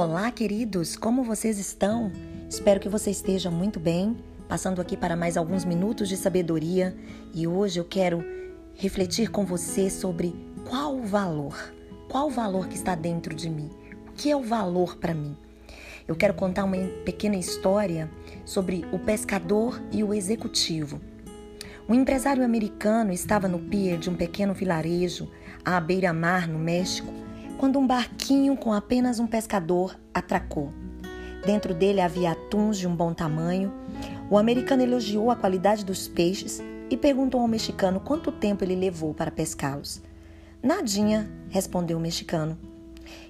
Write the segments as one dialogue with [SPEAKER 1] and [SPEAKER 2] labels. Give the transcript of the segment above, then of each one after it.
[SPEAKER 1] Olá, queridos, como vocês estão? Espero que você esteja muito bem. Passando aqui para mais alguns minutos de sabedoria e hoje eu quero refletir com você sobre qual o valor, qual o valor que está dentro de mim, o que é o valor para mim. Eu quero contar uma pequena história sobre o pescador e o executivo. Um empresário americano estava no pier de um pequeno vilarejo à beira-mar, no México, quando um barquinho com apenas um pescador atracou. Dentro dele havia atuns de um bom tamanho. O americano elogiou a qualidade dos peixes e perguntou ao mexicano quanto tempo ele levou para pescá-los. Nadinha, respondeu o mexicano.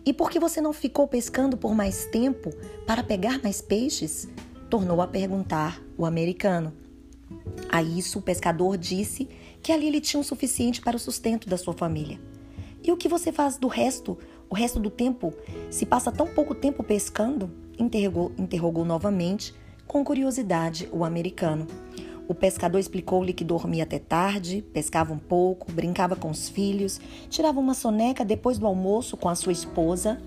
[SPEAKER 1] E por que você não ficou pescando por mais tempo para pegar mais peixes? Tornou a perguntar o americano. A isso o pescador disse que ali ele tinha o suficiente para o sustento da sua família. E o que você faz do resto, o resto do tempo? Se passa tão pouco tempo pescando? Interrogou, interrogou novamente, com curiosidade, o americano. O pescador explicou-lhe que dormia até tarde, pescava um pouco, brincava com os filhos, tirava uma soneca depois do almoço com a sua esposa.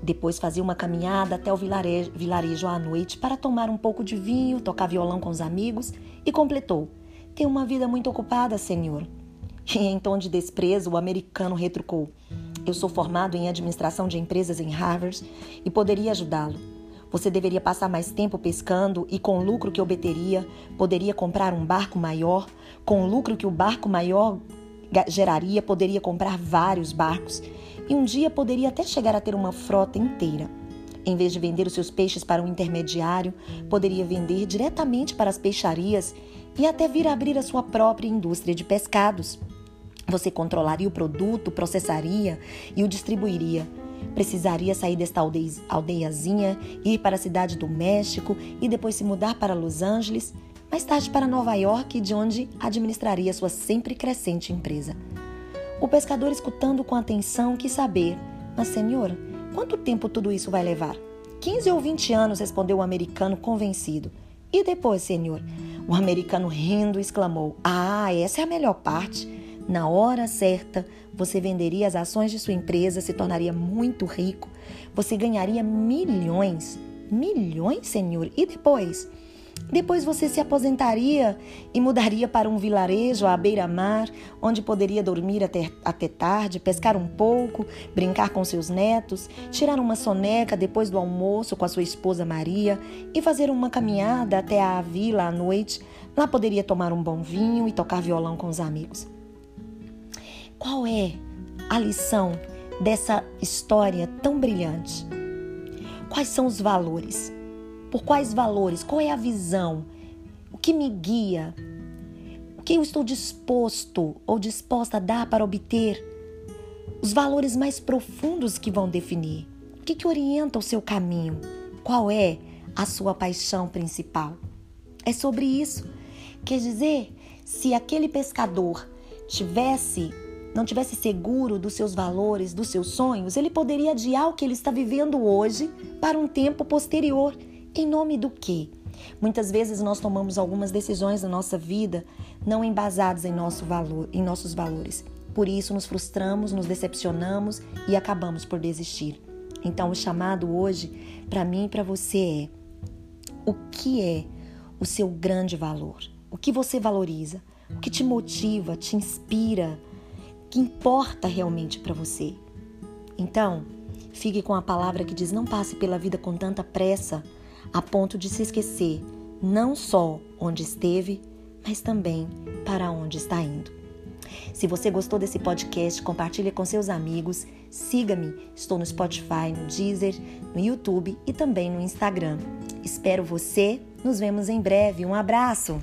[SPEAKER 1] Depois fazia uma caminhada até o vilarejo, vilarejo à noite para tomar um pouco de vinho, tocar violão com os amigos e completou: Tenho uma vida muito ocupada, senhor. E em tom de desprezo, o americano retrucou: Eu sou formado em administração de empresas em Harvard e poderia ajudá-lo. Você deveria passar mais tempo pescando e, com o lucro que obteria, poderia comprar um barco maior. Com o lucro que o barco maior geraria, poderia comprar vários barcos e um dia poderia até chegar a ter uma frota inteira. Em vez de vender os seus peixes para um intermediário, poderia vender diretamente para as peixarias e até vir a abrir a sua própria indústria de pescados. Você controlaria o produto, processaria e o distribuiria. Precisaria sair desta aldeiazinha, ir para a cidade do México e depois se mudar para Los Angeles, mais tarde para Nova York, de onde administraria sua sempre crescente empresa. O pescador, escutando com atenção, quis saber: Mas, senhor, quanto tempo tudo isso vai levar? 15 ou 20 anos, respondeu o americano convencido. E depois, senhor? O americano rindo exclamou: Ah, essa é a melhor parte. Na hora certa, você venderia as ações de sua empresa, se tornaria muito rico, você ganharia milhões. Milhões, senhor? E depois? Depois você se aposentaria e mudaria para um vilarejo à beira-mar, onde poderia dormir até, até tarde, pescar um pouco, brincar com seus netos, tirar uma soneca depois do almoço com a sua esposa Maria e fazer uma caminhada até a vila à noite. Lá poderia tomar um bom vinho e tocar violão com os amigos. Qual é a lição dessa história tão brilhante? Quais são os valores? Por quais valores? Qual é a visão? O que me guia? O que eu estou disposto ou disposta a dar para obter? Os valores mais profundos que vão definir. O que, que orienta o seu caminho? Qual é a sua paixão principal? É sobre isso. Quer dizer, se aquele pescador tivesse não tivesse seguro dos seus valores, dos seus sonhos, ele poderia adiar o que ele está vivendo hoje para um tempo posterior. Em nome do quê? Muitas vezes nós tomamos algumas decisões na nossa vida não embasadas em, nosso valor, em nossos valores. Por isso nos frustramos, nos decepcionamos e acabamos por desistir. Então o chamado hoje para mim e para você é: o que é o seu grande valor? O que você valoriza? O que te motiva, te inspira? Que importa realmente para você. Então, fique com a palavra que diz: não passe pela vida com tanta pressa a ponto de se esquecer não só onde esteve, mas também para onde está indo. Se você gostou desse podcast, compartilhe com seus amigos. Siga-me, estou no Spotify, no Deezer, no YouTube e também no Instagram. Espero você. Nos vemos em breve. Um abraço.